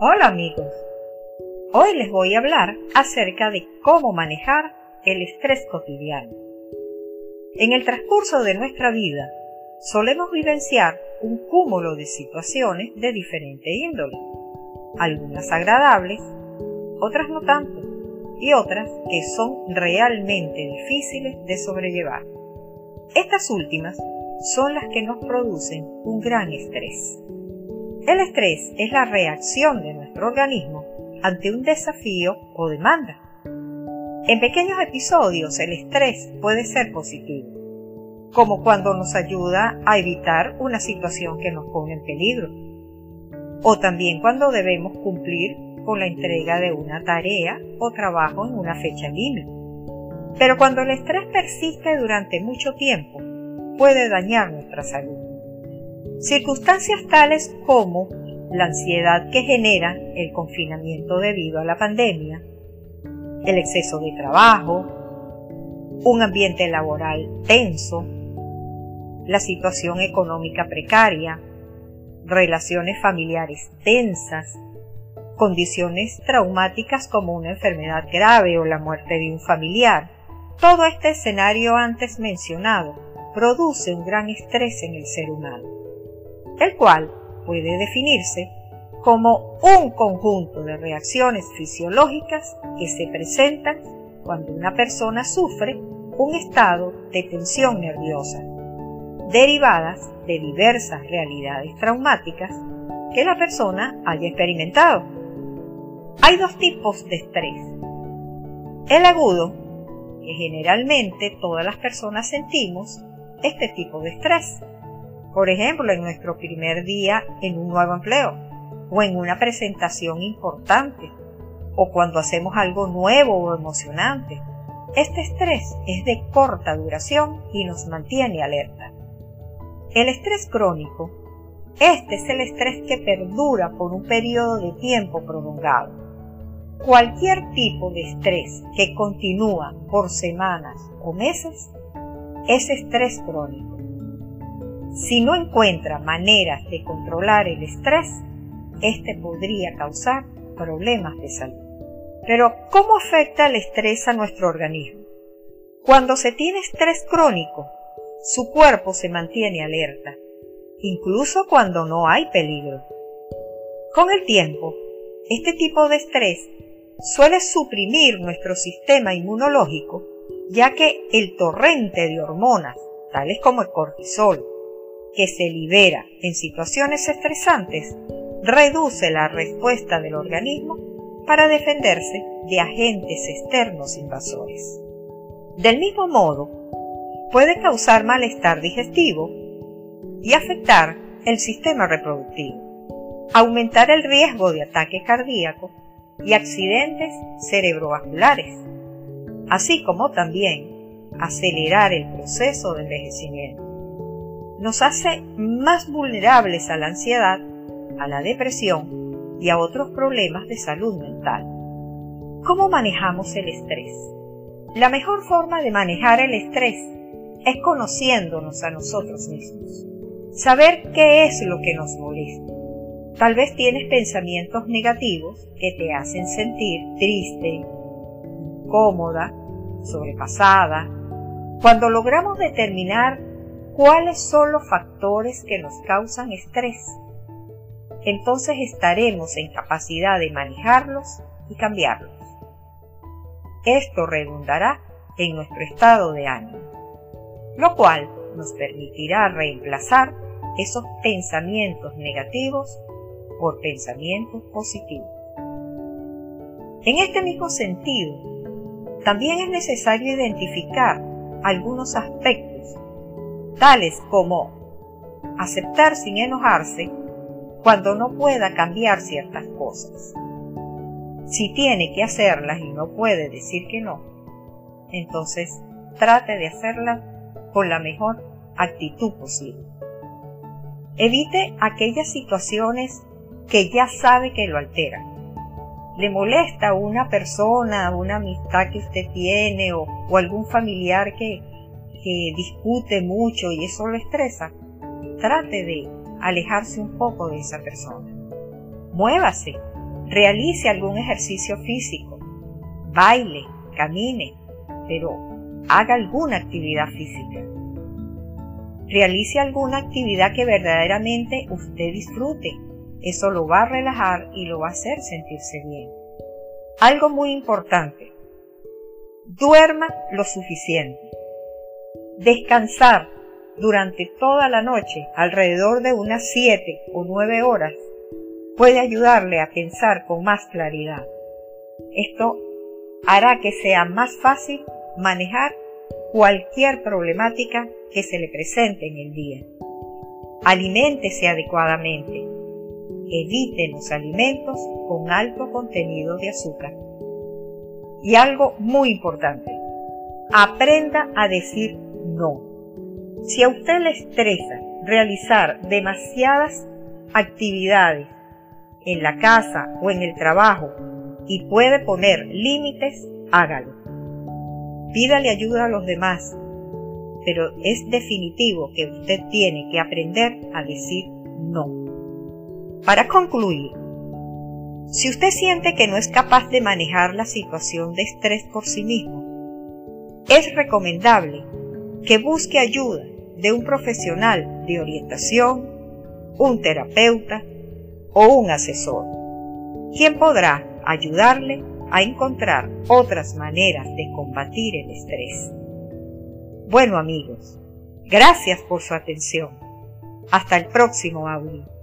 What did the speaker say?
Hola amigos, hoy les voy a hablar acerca de cómo manejar el estrés cotidiano. En el transcurso de nuestra vida solemos vivenciar un cúmulo de situaciones de diferente índole, algunas agradables, otras no tanto, y otras que son realmente difíciles de sobrellevar. Estas últimas son las que nos producen un gran estrés. El estrés es la reacción de nuestro organismo ante un desafío o demanda. En pequeños episodios el estrés puede ser positivo, como cuando nos ayuda a evitar una situación que nos pone en peligro, o también cuando debemos cumplir con la entrega de una tarea o trabajo en una fecha límite. Pero cuando el estrés persiste durante mucho tiempo, puede dañar nuestra salud. Circunstancias tales como la ansiedad que genera el confinamiento debido a la pandemia, el exceso de trabajo, un ambiente laboral tenso, la situación económica precaria, relaciones familiares tensas, condiciones traumáticas como una enfermedad grave o la muerte de un familiar. Todo este escenario antes mencionado produce un gran estrés en el ser humano, el cual puede definirse como un conjunto de reacciones fisiológicas que se presentan cuando una persona sufre un estado de tensión nerviosa, derivadas de diversas realidades traumáticas que la persona haya experimentado. Hay dos tipos de estrés. El agudo, que generalmente todas las personas sentimos, este tipo de estrés. Por ejemplo, en nuestro primer día en un nuevo empleo, o en una presentación importante, o cuando hacemos algo nuevo o emocionante. Este estrés es de corta duración y nos mantiene alerta. El estrés crónico, este es el estrés que perdura por un periodo de tiempo prolongado. Cualquier tipo de estrés que continúa por semanas o meses es estrés crónico. Si no encuentra maneras de controlar el estrés, este podría causar problemas de salud. Pero, ¿cómo afecta el estrés a nuestro organismo? Cuando se tiene estrés crónico, su cuerpo se mantiene alerta, incluso cuando no hay peligro. Con el tiempo, este tipo de estrés suele suprimir nuestro sistema inmunológico ya que el torrente de hormonas, tales como el cortisol, que se libera en situaciones estresantes, reduce la respuesta del organismo para defenderse de agentes externos invasores. Del mismo modo, puede causar malestar digestivo y afectar el sistema reproductivo, aumentar el riesgo de ataque cardíaco y accidentes cerebrovasculares, así como también acelerar el proceso de envejecimiento. Nos hace más vulnerables a la ansiedad, a la depresión y a otros problemas de salud mental. ¿Cómo manejamos el estrés? La mejor forma de manejar el estrés es conociéndonos a nosotros mismos. Saber qué es lo que nos molesta. Tal vez tienes pensamientos negativos que te hacen sentir triste, incómoda, sobrepasada, cuando logramos determinar cuáles son los factores que nos causan estrés, entonces estaremos en capacidad de manejarlos y cambiarlos. Esto redundará en nuestro estado de ánimo, lo cual nos permitirá reemplazar esos pensamientos negativos por pensamientos positivos. En este mismo sentido, también es necesario identificar algunos aspectos, tales como aceptar sin enojarse cuando no pueda cambiar ciertas cosas. Si tiene que hacerlas y no puede decir que no, entonces trate de hacerlas con la mejor actitud posible. Evite aquellas situaciones que ya sabe que lo alteran le molesta una persona, una amistad que usted tiene o, algún familiar que, que discute mucho y eso lo estresa, trate de alejarse un poco de esa persona. Muévase, Realice algún ejercicio físico, baile, camine, pero haga alguna actividad física. Realice alguna actividad que verdaderamente usted disfrute. Eso lo va a relajar y lo va a hacer sentirse bien. Algo muy importante. Duerma lo suficiente. Descansar durante toda la noche, alrededor de unas 7 o 9 horas, puede ayudarle a pensar con más claridad. Esto hará que sea más fácil manejar cualquier problemática que se le presente en el día. Aliméntese adecuadamente. Evite los alimentos con alto contenido de azúcar. Y algo muy importante, aprenda a decir no. Si a usted le estresa realizar demasiadas actividades en la casa o en el trabajo y puede poner límites, hágalo. Pídale ayuda a los demás, pero es definitivo que usted tiene que aprender a decir no. Para concluir, si usted siente que no es capaz de manejar la situación de estrés por sí mismo, es recomendable que busque ayuda de un profesional de orientación, un terapeuta o un asesor, quien podrá ayudarle a encontrar otras maneras de combatir el estrés. Bueno amigos, gracias por su atención. Hasta el próximo audio.